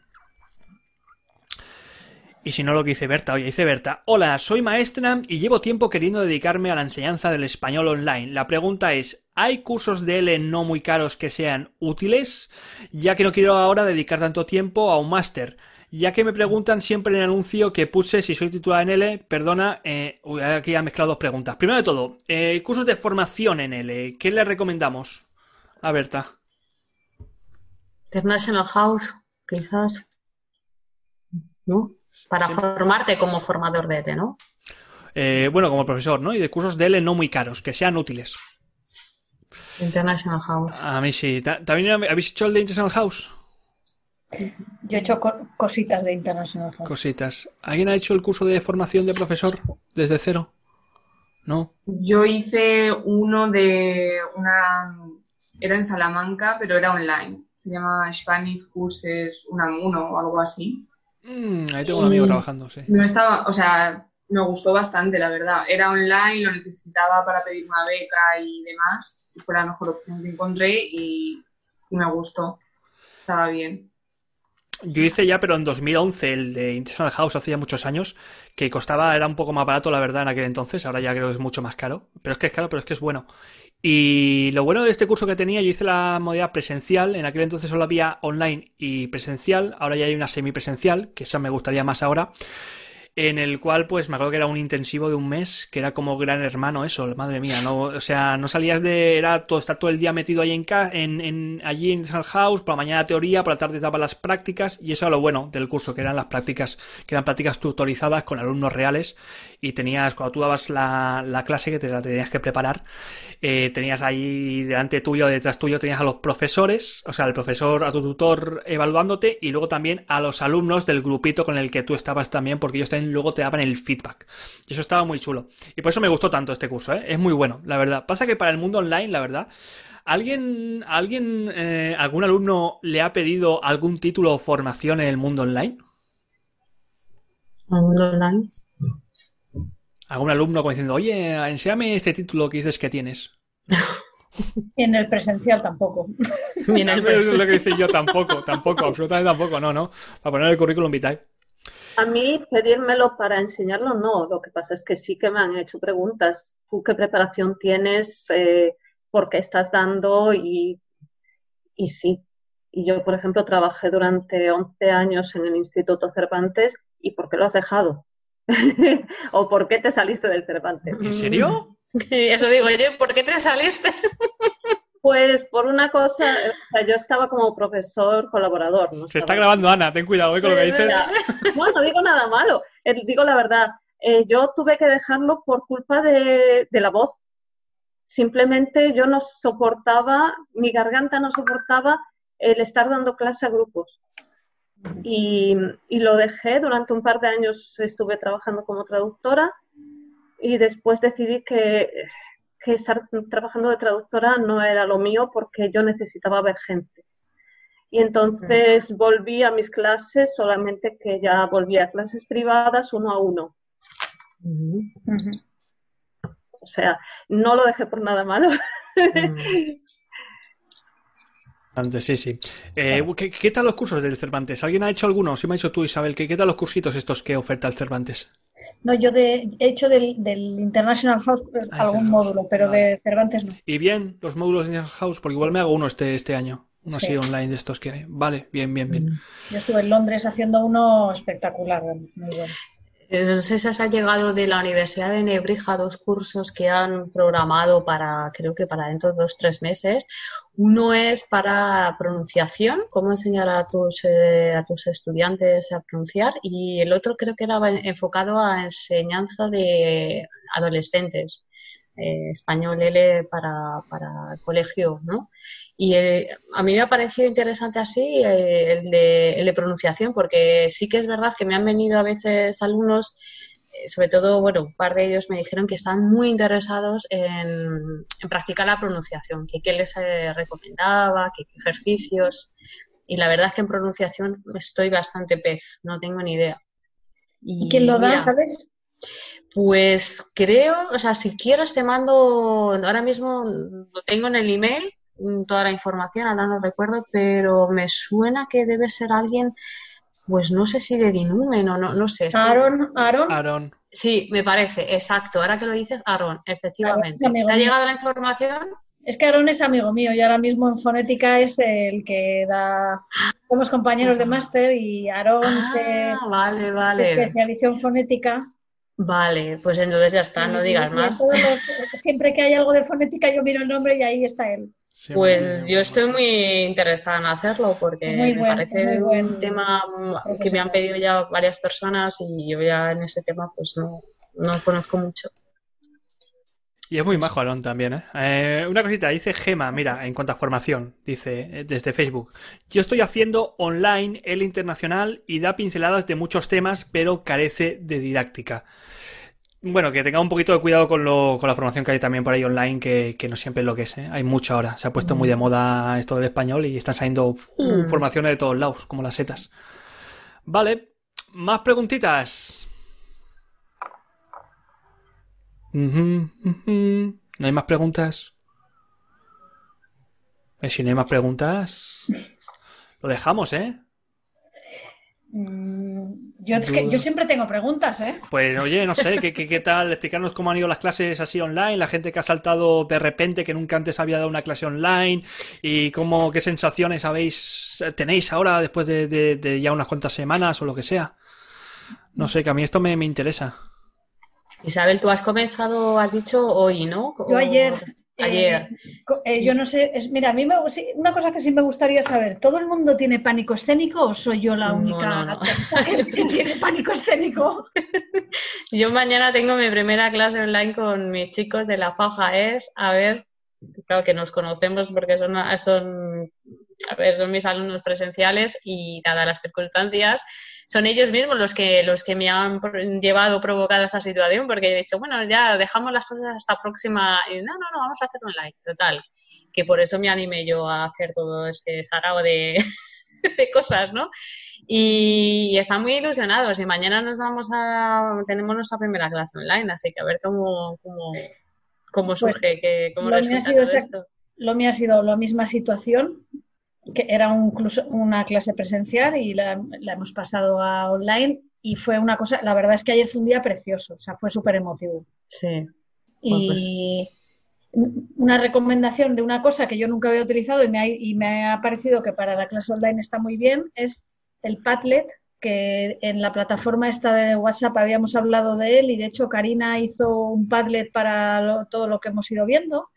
Y si no lo que dice Berta, oye, dice Berta, hola, soy maestra y llevo tiempo queriendo dedicarme a la enseñanza del español online. La pregunta es, ¿hay cursos de L no muy caros que sean útiles? Ya que no quiero ahora dedicar tanto tiempo a un máster. Ya que me preguntan siempre en el anuncio que puse si soy titulada en L, perdona, eh, aquí ha mezclado dos preguntas. Primero de todo, eh, cursos de formación en L, ¿qué le recomendamos? A Berta. International House, quizás. ¿No? Para formarte como formador de L, ¿no? Eh, bueno, como profesor, ¿no? Y de cursos de L no muy caros, que sean útiles. International House. A mí sí. ¿También habéis hecho el de International House? Yo he hecho cositas de International House. Cositas. ¿Alguien ha hecho el curso de formación de profesor desde cero? ¿No? Yo hice uno de una... Era en Salamanca, pero era online. Se llama Spanish Courses Unamuno o algo así. Mm, ahí tengo un amigo trabajando, sí. No estaba, o sea, me gustó bastante, la verdad. Era online, lo necesitaba para pedir una beca y demás. fue la mejor opción que encontré y, me gustó. Estaba bien. Yo hice ya, pero en 2011, el de International House, hace ya muchos años, que costaba, era un poco más barato, la verdad, en aquel entonces. Ahora ya creo que es mucho más caro. Pero es que es caro, pero es que es bueno. Y lo bueno de este curso que tenía, yo hice la modalidad presencial, en aquel entonces solo había online y presencial, ahora ya hay una semipresencial, que esa me gustaría más ahora en el cual pues me acuerdo que era un intensivo de un mes, que era como gran hermano eso, madre mía, no, o sea, no salías de, era todo, estar todo el día metido ahí en, en, en allí en San House, por la mañana teoría, por la tarde daba las prácticas, y eso era lo bueno del curso, que eran las prácticas, que eran prácticas tutorizadas con alumnos reales, y tenías, cuando tú dabas la, la clase que te la tenías que preparar, eh, tenías ahí delante tuyo, detrás tuyo, tenías a los profesores, o sea, el profesor, a tu tutor evaluándote, y luego también a los alumnos del grupito con el que tú estabas también, porque ellos también luego te daban el feedback. Y eso estaba muy chulo. Y por eso me gustó tanto este curso, ¿eh? Es muy bueno, la verdad. Pasa que para el mundo online, la verdad, ¿alguien, alguien, eh, algún alumno le ha pedido algún título o formación en el mundo online? ¿El mundo online? ¿Algún alumno como diciendo, oye, enséame este título que dices que tienes? En el presencial tampoco. en el presencial. Es lo que dice yo tampoco, tampoco, absolutamente tampoco, no, no. Para poner el currículum vitae. A mí pedírmelo para enseñarlo no, lo que pasa es que sí que me han hecho preguntas. ¿Tú qué preparación tienes? Eh, ¿Por qué estás dando? Y, y sí. Y yo, por ejemplo, trabajé durante 11 años en el Instituto Cervantes y ¿por qué lo has dejado? ¿O por qué te saliste del Cervantes? ¿En serio? Eso digo yo, ¿por qué te saliste? Pues por una cosa, o sea, yo estaba como profesor colaborador. No Se está grabando Ana, ten cuidado eh, con lo que dices. No, no digo nada malo, eh, digo la verdad. Eh, yo tuve que dejarlo por culpa de, de la voz. Simplemente yo no soportaba, mi garganta no soportaba el estar dando clase a grupos. Y, y lo dejé, durante un par de años estuve trabajando como traductora y después decidí que, que estar trabajando de traductora no era lo mío porque yo necesitaba ver gente. Y entonces volví a mis clases, solamente que ya volví a clases privadas uno a uno. O sea, no lo dejé por nada malo. Antes, sí, sí. Eh, ¿qué, qué tal los cursos del Cervantes? ¿Alguien ha hecho alguno? Si me has dicho tú, Isabel, ¿qué, qué tal los cursitos estos que oferta el Cervantes? No, yo de, he hecho del, del International House eh, Ah, algún International módulo, pero vale. de Cervantes no. ¿Y bien los módulos de House? Porque igual me hago uno este, este año. Uno así Sí. online de estos que hay. Vale, bien, bien, bien. Yo estuve en Londres haciendo uno espectacular, muy bueno. Eh, No sé si os ha llegado de la Universidad de Nebrija dos cursos que han programado para, creo que para dentro de dos, tres meses. Uno es para pronunciación, cómo enseñar a tus, eh, a tus estudiantes a pronunciar, y el otro creo que era enfocado a enseñanza de adolescentes, eh, español L para, para el colegio, ¿no? Y eh, a mí me ha parecido interesante así eh, el, de, el de pronunciación, porque sí que es verdad que me han venido a veces alumnos, eh, sobre todo, bueno, un par de ellos me dijeron que están muy interesados en, en practicar la pronunciación, que qué les eh, recomendaba, que qué ejercicios. Y la verdad es que en pronunciación estoy bastante pez, no tengo ni idea. ¿Y quién lo da, mira, sabes? Pues creo, o sea, si quieres te mando, ahora mismo lo tengo en el email, mm, toda la información, ahora no recuerdo, pero me suena que debe ser alguien, pues no sé si de Dinumen o no, no sé. estoy- Aaron, Aaron, Aaron. Sí, me parece, exacto. Ahora que lo dices, Aaron, efectivamente. ¿Te ha mío. llegado la información? es que Aaron es amigo mío y ahora mismo en fonética es el que da, somos compañeros de máster y Aaron se, Ah, vale, se vale. especializó en fonética. Vale, pues entonces ya está, no digas más. siempre que hay algo de fonética yo miro el nombre y ahí está él. Sí, Pues yo estoy muy interesada en hacerlo porque Muy me buen- parece muy buen un tema que me han pedido ya varias personas y yo ya en ese tema pues no, no conozco mucho. Y es muy majo Aaron también, ¿eh? Eh, Una cosita, dice Gema, mira, en cuanto a formación, dice eh, desde Facebook. Yo estoy haciendo online el internacional y da pinceladas de muchos temas, pero carece de didáctica. Bueno, que tenga un poquito de cuidado con, lo, con la formación que hay también por ahí online, que, que no siempre es lo que es, ¿eh? Hay mucho ahora. Se ha puesto muy de moda esto del español y están saliendo uh, Mm. formaciones de todos lados, como las setas. Vale, más preguntitas. Ujú, ujú. ¿No hay más preguntas? Eh, si no hay más preguntas, lo dejamos, ¿eh? Mm, Yo, es que, Duda. yo siempre tengo preguntas, ¿eh? Pues oye, no sé, ¿qué, qué, qué tal? Explicarnos cómo han ido las clases así online, la gente que ha saltado de repente, que nunca antes había dado una clase online, y cómo, qué sensaciones habéis, tenéis ahora después de, de- de ya unas cuantas semanas o lo que sea. No sé, que a mí esto me, me interesa. Isabel, tú has comenzado, has dicho hoy, ¿no? Yo O- ayer. eh, Ayer. co- eh, yo no sé, es, mira, a mí me, una cosa que sí me gustaría saber, ¿todo el mundo tiene pánico escénico o soy yo la única no, no. tonta que, que tiene pánico escénico? Yo mañana tengo mi primera clase online con mis chicos de la FAJA es, a ver, claro que nos conocemos porque son, son, a ver, son mis alumnos presenciales y dadas las circunstancias, son ellos mismos los que, los que me han llevado provocado esta situación porque he dicho, bueno, ya dejamos las cosas hasta próxima, y no, no, no, vamos a hacer online, total, que por eso me animé yo a hacer todo este sarao de, de cosas, ¿no? Y están muy ilusionados y mañana nos vamos a, tenemos nuestra primera clase online, así que a ver cómo, cómo, cómo surge, que, cómo Pues lo resulta sido todo exact- esto. Lo mío ha sido la misma situación, que era un una clase presencial y la, la hemos pasado a online y fue una cosa, la verdad es que ayer fue un día precioso, o sea, fue súper emotivo. Sí. Y una recomendación de una cosa que yo nunca había utilizado y me, ha, y me ha parecido que para la clase online está muy bien es el Padlet, que en la plataforma esta de WhatsApp habíamos hablado de él y de hecho Karina hizo un Padlet para lo- todo lo que hemos ido viendo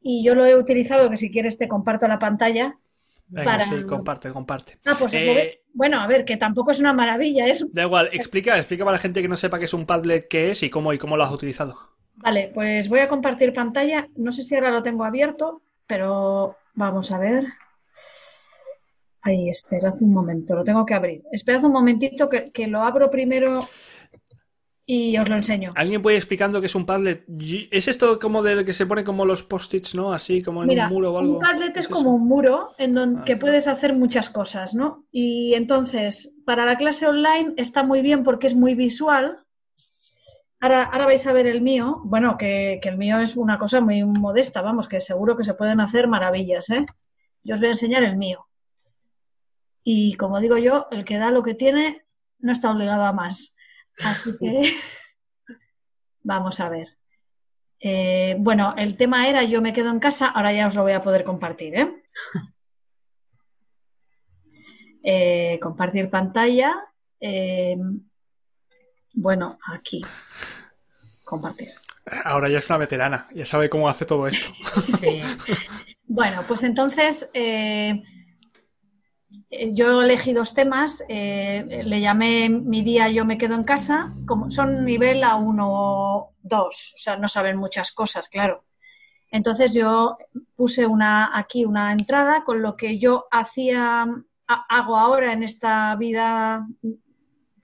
y yo lo he utilizado, que si quieres te comparto la pantalla. Venga, para- sí, comparte, comparte. Ah, pues Eh, bueno, a ver, que tampoco es una maravilla, es Da igual, explica, explica para la gente que no sepa qué es un Padlet, qué es y cómo, y cómo lo has utilizado. Vale, pues voy a compartir pantalla. No sé si ahora lo tengo abierto, pero vamos a ver. Ay, esperad un momento, lo tengo que abrir. Esperad un momentito que, que lo abro primero y os lo enseño. ¿Alguien puede ir explicando qué es un Padlet? ¿Es esto como del que se pone como los post-its, ¿no? Así como en Mira, un muro o algo. un Padlet ¿Qué es como un muro en donde Ah, que puedes hacer muchas cosas, ¿no? Y entonces, para la clase online está muy bien porque es muy visual. Ahora, ahora vais a ver el mío. Bueno, que, que el mío es una cosa muy modesta, vamos, que seguro que se pueden hacer maravillas, ¿eh? Yo os voy a enseñar el mío. Y como digo yo, el que da lo que tiene no está obligado a más. Así que vamos a ver. Eh, bueno, el tema era yo me quedo en casa, ahora ya os lo voy a poder compartir, ¿eh? Eh, compartir pantalla. eh, bueno, aquí. Compartir. Ahora ya es una veterana, ya sabe cómo hace todo esto. Sí. Bueno, pues entonces yo elegí dos temas. eh, le llamé Mi día yo me quedo en casa. Como son nivel A1 o 2, o sea, no saben muchas cosas, claro. Entonces yo puse una, aquí una entrada con lo que yo hacía, ha- hago ahora en esta vida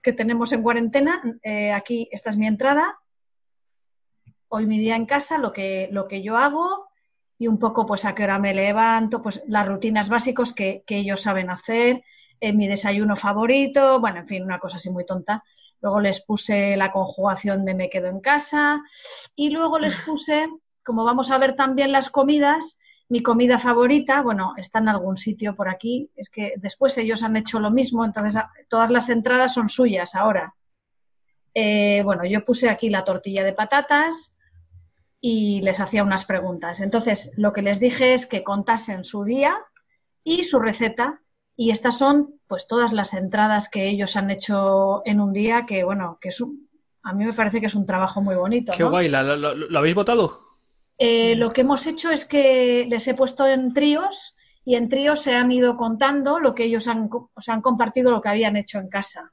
que tenemos en cuarentena. Eh, aquí, esta es mi entrada. Hoy mi día en casa, lo que, lo que yo hago y un poco pues a qué hora me levanto, pues las rutinas básicas que, que ellos saben hacer, eh, mi desayuno favorito, bueno, en fin, una cosa así muy tonta. Luego les puse la conjugación de me quedo en casa y luego les puse, como vamos a ver también las comidas, mi comida favorita, bueno, está en algún sitio por aquí, es que después ellos han hecho lo mismo, entonces a- todas las entradas son suyas ahora. Eh, bueno, yo puse aquí la tortilla de patatas y les hacía unas preguntas. Entonces, lo que les dije es que contasen su día y su receta y estas son pues todas las entradas que ellos han hecho en un día que bueno, que es un, a mí me parece que es un trabajo muy bonito, Qué ¿no? guay, ¿la- lo, lo- lo habéis votado? Eh, lo que hemos hecho es que les he puesto en tríos y en tríos se han ido contando lo que ellos han, o sea, han compartido lo que habían hecho en casa.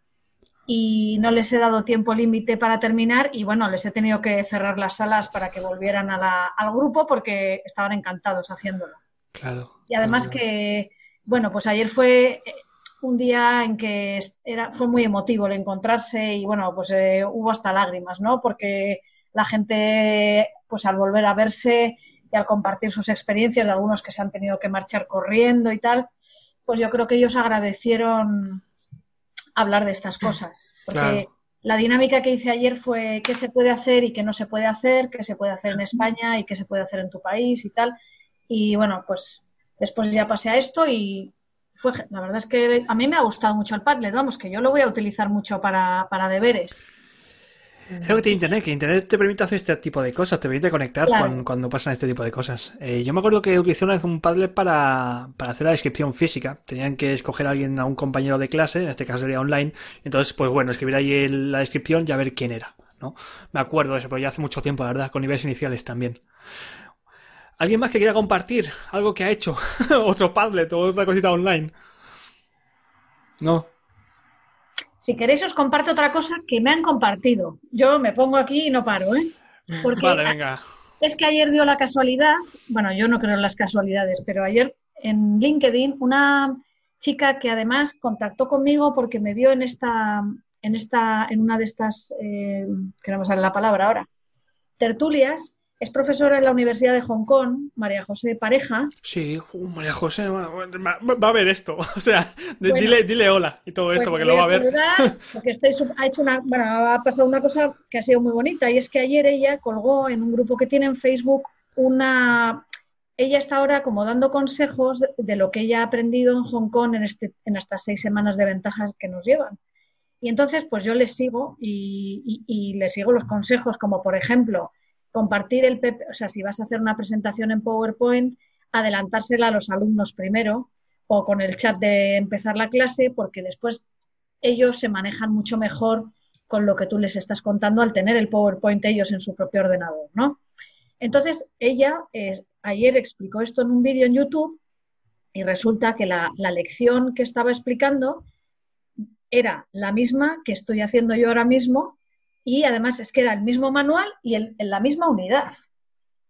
Y no les he dado tiempo límite para terminar y bueno, les he tenido que cerrar las salas para que volvieran a la- al grupo porque estaban encantados haciéndolo. Claro. Y además Claro. que, bueno, pues ayer fue eh, un día en que era, fue muy emotivo el encontrarse y bueno, pues eh, hubo hasta lágrimas, ¿no? Porque la gente, pues al volver a verse y al compartir sus experiencias, de algunos que se han tenido que marchar corriendo y tal, pues yo creo que ellos agradecieron hablar de estas cosas. Porque Claro. la dinámica que hice ayer fue qué se puede hacer y qué no se puede hacer, qué se puede hacer en España y qué se puede hacer en tu país y tal. Y bueno, pues después ya pasé a esto y fue, la verdad es que a mí me ha gustado mucho el Padlet, vamos, que yo lo voy a utilizar mucho para, para deberes. Es lo que tiene Internet, que Internet te permite hacer este tipo de cosas, te permite conectar Claro. cuando, cuando pasan este tipo de cosas. Eh, yo me acuerdo que utilicé una vez un Padlet para, para hacer la descripción física. Tenían que escoger a alguien, a un compañero de clase, en este caso sería online. Entonces, pues bueno, escribir ahí el- la descripción y a ver quién era, ¿no? Me acuerdo de eso, pero ya hace mucho tiempo, la verdad, con niveles iniciales también. ¿Alguien más que quiera compartir algo que ha hecho? Otro Padlet o otra cosita online. No. Si queréis os comparto otra cosa que me han compartido. Yo me pongo aquí y no paro, ¿eh? Porque Vale, venga. es que ayer dio la casualidad, bueno, yo no creo en las casualidades, pero ayer en LinkedIn una chica que además contactó conmigo porque me vio en esta, en esta, en una de estas, eh, que no me sale la palabra ahora, tertulias, es profesora en la Universidad de Hong Kong, María José Pareja, Sí, uh, María José va, va- va a ver esto. O sea, Bueno. dile, dile hola y todo esto Pues porque le lo va a ver. porque estoy ha hecho una, bueno, ha pasado una cosa que ha sido muy bonita y es que ayer ella colgó en un grupo que tiene en Facebook una, ella está ahora como dando consejos de, de lo que ella ha aprendido en Hong Kong en este, en estas seis semanas de ventajas que nos llevan. Y entonces, pues yo les sigo y, y, les sigo los consejos, como por ejemplo, compartir el, o sea, si vas a hacer una presentación en PowerPoint, adelantársela a los alumnos primero o con el chat de empezar la clase, porque después ellos se manejan mucho mejor con lo que tú les estás contando al tener el PowerPoint ellos en su propio ordenador, ¿no? Entonces, ella eh, ayer explicó esto en un vídeo en YouTube y resulta que la, lección que estaba explicando era la misma que estoy haciendo yo ahora mismo y además es que era el mismo manual y en la misma unidad.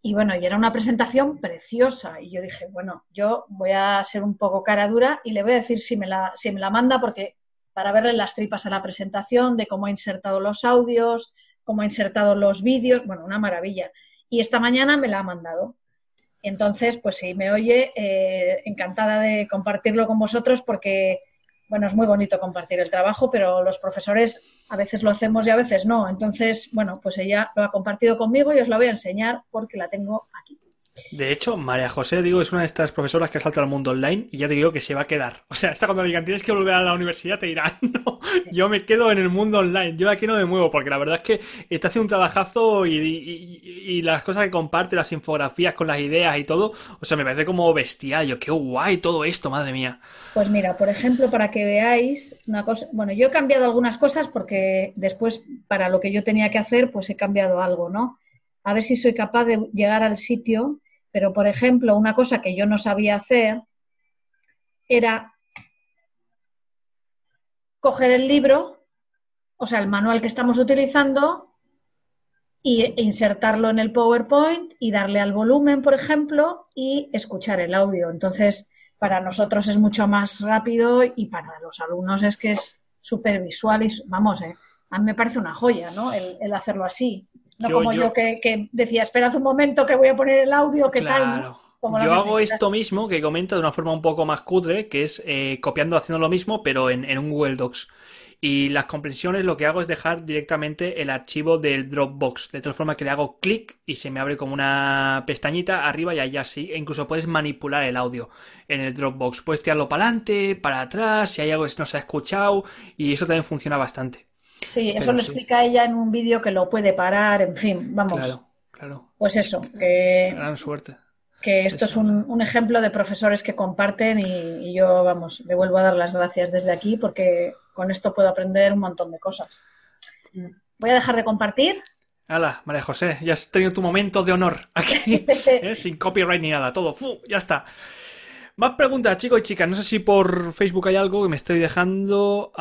Y bueno, y era una presentación preciosa. Y yo dije, bueno, yo voy a ser un poco cara dura y le voy a decir si me la, si me la manda porque para verle las tripas a la presentación, de cómo ha insertado los audios, cómo ha insertado los vídeos, bueno, una maravilla. Y esta mañana me la ha mandado. Entonces, pues si me oye, eh, encantada de compartirlo con vosotros porque, bueno, es muy bonito compartir el trabajo, pero los profesores a veces lo hacemos y a veces no. Entonces, bueno, pues ella lo ha compartido conmigo y os lo voy a enseñar porque la tengo aquí. De hecho, María José, digo, es una de estas profesoras que ha saltado al mundo online y ya te digo que se va a quedar. O sea, hasta cuando le digan tienes que volver a la universidad, te dirán, no, yo me quedo en el mundo online, yo aquí no me muevo, porque la verdad es que está haciendo un trabajazo y, las cosas que comparte, las infografías con las ideas y todo, o sea, me parece como bestial. Yo, qué guay todo esto, madre mía. Pues mira, por ejemplo, para que veáis una cosa, bueno, yo he cambiado algunas cosas porque después, para lo que yo tenía que hacer, pues he cambiado algo, ¿no? A ver si soy capaz de llegar al sitio pero, por ejemplo, una cosa que yo no sabía hacer era coger el libro, o sea, el manual que estamos utilizando, e insertarlo en el PowerPoint y darle al volumen, por ejemplo, y escuchar el audio. Entonces, para nosotros es mucho más rápido y para los alumnos es que es súper visual y, vamos, eh, a mí me parece una joya, ¿no? el hacerlo así. No como yo, que, decía, esperad un momento que voy a poner el audio, ¿qué tal? yo hago esto mismo que comento de una forma un poco más cutre, que es eh, copiando, haciendo lo mismo, pero en, un Google Docs. Y las comprensiones lo que hago es dejar directamente el archivo del Dropbox, de tal forma que le hago clic y se me abre como una pestañita arriba y allá sí. E incluso puedes manipular el audio en el Dropbox. Puedes tirarlo para adelante, para atrás, si hay algo que no se ha escuchado, y eso también funciona bastante. Sí, eso lo explica ella en un vídeo que lo puede parar, en fin, vamos. Claro, claro. Pues eso, que... Gran suerte. Que esto es un, ejemplo de profesores que comparten y, yo, vamos, le vuelvo a dar las gracias desde aquí porque con esto puedo aprender un montón de cosas. Voy a dejar de compartir. Hala, María José, ya has tenido tu momento de honor aquí, ¿eh? sin copyright ni nada, todo, ¡fu! ya está. Más preguntas, chicos y chicas. No sé si por Facebook hay algo que me estoy dejando.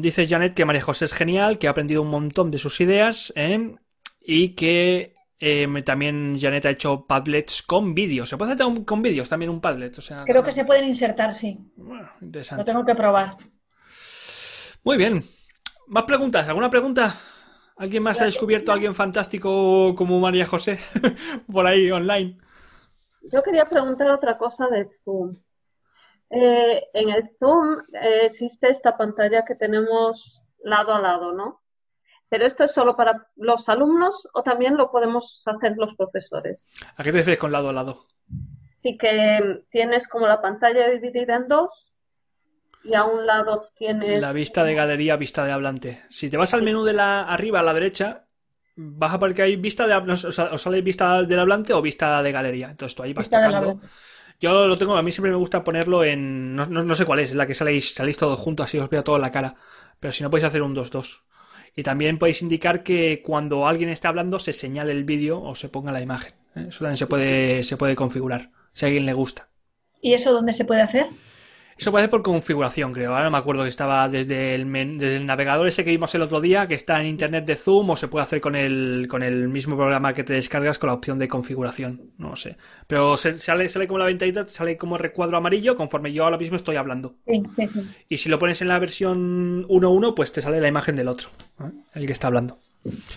dice Janet que María José es genial, que ha aprendido un montón de sus ideas ¿eh? y que eh, también Janet ha hecho Padlets con vídeos. ¿Se puede hacer con vídeos también un Padlet? O sea, Creo que se pueden insertar, sí. Bueno, interesante. Lo tengo que probar. Muy bien. ¿Más preguntas? ¿Alguna pregunta? ¿Alguien más ha descubierto a alguien fantástico como María José por ahí online? Yo quería preguntar otra cosa del Zoom. Eh, en el Zoom eh, existe esta pantalla que tenemos lado a lado, ¿no? Pero esto es solo para los alumnos o también lo podemos hacer los profesores. ¿A qué te refieres con lado a lado? Sí, que tienes como la pantalla dividida en dos y a un lado tienes... La vista de galería, vista de hablante. Si te vas al menú de la arriba a la derecha, vas a que hay vista de o, sale vista del hablante o vista de galería. Entonces tú ahí vas tocando. Yo lo tengo, a mí siempre me gusta ponerlo en. No, sé cuál es, la que saléis, salís todos juntos, así os veo toda la cara. Pero si no podéis hacer un 2-2. Y también podéis indicar que cuando alguien está hablando se señale el vídeo o se ponga la imagen. ¿eh? Eso también se puede, se puede configurar, si a alguien le gusta. ¿Y eso dónde se puede hacer? Eso puede ser por configuración, creo. Ahora no me acuerdo que estaba desde el, desde el, navegador ese que vimos el otro día, que está en internet de Zoom, o se puede hacer con el, con el mismo programa que te descargas con la opción de configuración. No sé. Pero sale, sale como la ventanita, sale como recuadro amarillo conforme yo ahora mismo estoy hablando. Sí, sí, sí. Y si lo pones en la versión 1.1, pues te sale la imagen del otro, ¿eh? el que está hablando.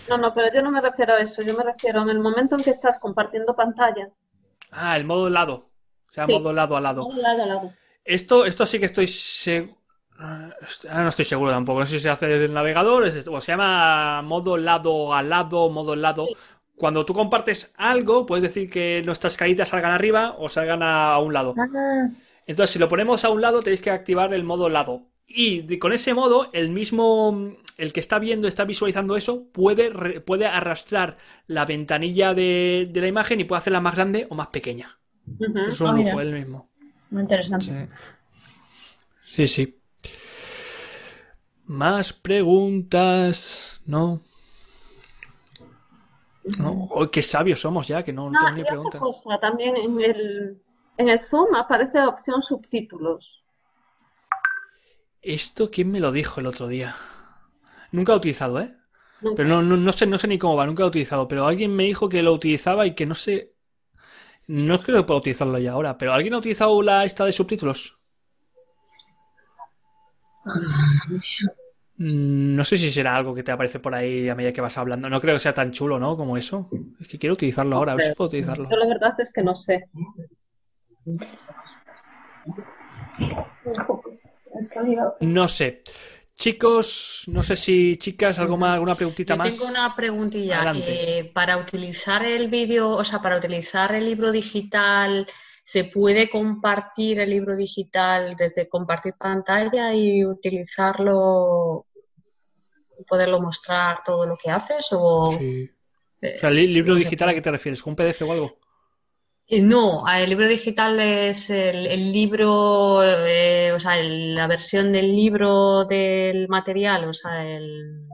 No, no, pero yo no me refiero a eso. Yo me refiero en el momento en que estás compartiendo pantalla. Ah, el modo lado. O sea, modo lado a lado. Modo lado a lado. Esto, esto sí que estoy seguro. Ah, no estoy seguro tampoco. No sé si se hace desde el navegador o se llama modo lado a lado, modo lado. Cuando tú compartes algo, puedes decir que nuestras caritas salgan arriba o salgan a, un lado. Entonces, si lo ponemos a un lado, tenéis que activar el modo lado. Y con ese modo, el mismo, el que está viendo, está visualizando eso, puede, puede arrastrar la ventanilla de, de la imagen y puede hacerla más grande o más pequeña. Es un Ah, lujo, él mismo. Muy interesante. Sí, sí. Más preguntas. No. No. Qué sabios somos ya, que no, no Ah, tengo ni preguntas. cosa, también en el, en el Zoom aparece la opción subtítulos. Esto, ¿quién me lo dijo el otro día? Nunca lo he utilizado, ¿eh? Nunca. Pero no, no, no sé, no sé ni cómo va, nunca lo he utilizado. Pero alguien me dijo que lo utilizaba y que no sé. No creo que pueda utilizarlo ya ahora, pero ¿alguien ha utilizado la esta de subtítulos? Mm, No sé si será algo que te aparece por ahí a medida que vas hablando. No creo que sea tan chulo, ¿no? Como eso. Es que quiero utilizarlo ahora, a ver si puedo utilizarlo. Yo la verdad es que no sé. No sé. Chicos, no sé si chicas, algo más, alguna preguntita Yo más. tengo una preguntilla. Eh, para utilizar el vídeo, o sea, para utilizar el libro digital, ¿se puede compartir el libro digital desde compartir pantalla y utilizarlo, poderlo mostrar todo lo que haces? O, Sí. eh, O sea, li- libro digital, ¿a qué te refieres? ¿Con un PDF o algo? Eh, No, el libro digital es el, libro, eh, o sea, la versión del libro del material, o sea, el,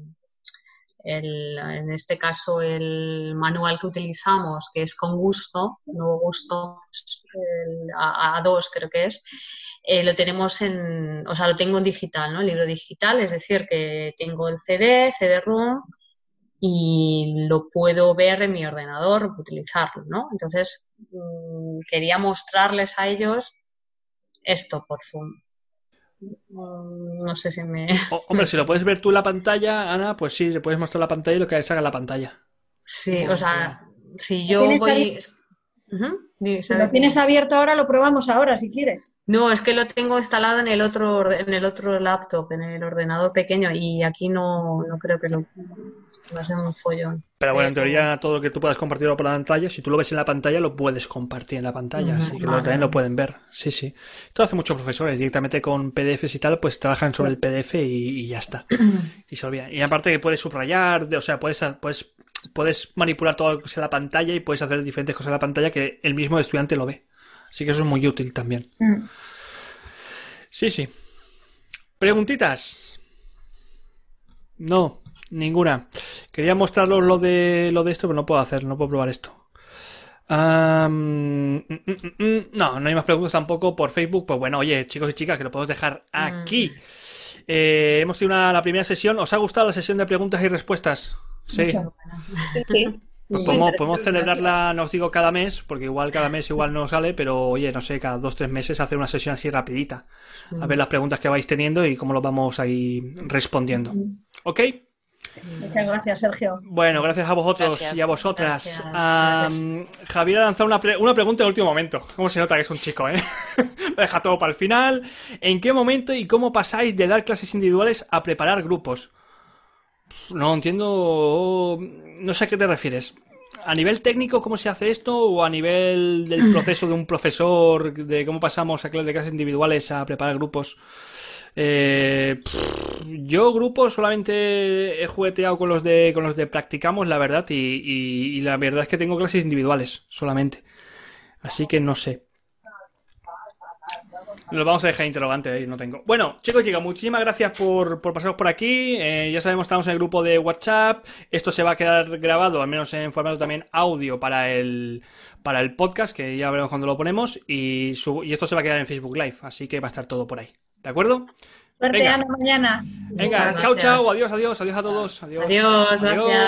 el- en este caso el manual que utilizamos, que es con gusto, no gusto, el A- A2 creo que es, eh, lo tenemos en, o sea, lo tengo en digital, ¿no? El libro digital, es decir, que tengo el CD, CD-ROM, y lo puedo ver en mi ordenador, utilizarlo, ¿no? Entonces, mm, quería mostrarles a ellos esto por Zoom. Mm, No sé si me... Hombre, si lo puedes ver tú en la pantalla, Ana, pues sí, le puedes mostrar la pantalla y lo que salga en la pantalla. Sí, o sea, si yo voy... di, Si lo tienes abierto ahora, lo probamos ahora, si quieres. No, es que lo tengo instalado en el otro, en el otro laptop, en el ordenador pequeño, y aquí no, no creo que lo... Va a ser un follón. Pero bueno, en Eh, teoría todo lo que tú puedas compartirlo por la pantalla, si tú lo ves en la pantalla, lo puedes compartir en la pantalla, Ujú, así que lo- también lo pueden ver. Sí, sí. Esto hace muchos profesores, directamente con PDFs y tal, pues trabajan sobre el PDF y, y ya está. Y se olvidan. Y aparte que puedes subrayar, de- o sea, puedes, puedes, puedes manipular todo lo que sea la pantalla y puedes hacer diferentes cosas en la pantalla que el mismo estudiante lo ve. Así que eso es muy útil también. Mm. Sí, sí. Preguntitas. No, ninguna. Quería mostraros lo de lo de esto, pero no puedo hacer, no puedo probar esto. Mm, mm, no, no hay más preguntas tampoco por Facebook. Pues bueno, oye, chicos y chicas, que lo podemos dejar aquí. Eh, hemos tenido una- la primera sesión. ¿Os ha gustado la sesión de preguntas y respuestas? Sí. Pues Sí. podemos, podemos celebrarla, no os digo cada mes, porque igual cada mes igual no sale, pero oye, no sé, cada dos, tres meses hacer una sesión así rapidita. A ver las preguntas que vais teniendo y cómo lo vamos ahí respondiendo. ¿Ok? Muchas gracias, Sergio. Bueno, gracias a vosotros Gracias. y a vosotras. Javier ha lanzado una, pre- una pregunta en el último momento. ¿Cómo se nota que es un chico, eh? Lo deja todo para el final. ¿En qué momento y cómo pasáis de dar clases individuales a preparar grupos? No entiendo. No sé a qué te refieres. ¿A nivel técnico cómo se hace esto o a nivel del proceso de un profesor de cómo pasamos a clases de clases individuales a preparar grupos? Eh, pff, yo grupos solamente he jugueteado con los de con los de practicamos, la verdad, y, y- y la verdad es que tengo clases individuales solamente. Así que no sé. Lo vamos a dejar interrogante ahí, no tengo. Bueno, chicos chicas, muchísimas gracias por, por pasaros por aquí. Eh, ya sabemos, estamos en el grupo de WhatsApp. Esto se va a quedar grabado, al menos en formato también audio para el, para el podcast, que ya veremos cuando lo ponemos. Y, su- y esto se va a quedar en Facebook Live, así que va a estar todo por ahí. ¿De acuerdo? Suerte, Venga. Ana, mañana. Venga, chao, chao, adiós, adiós, adiós a todos. Adiós, Adiós, gracias.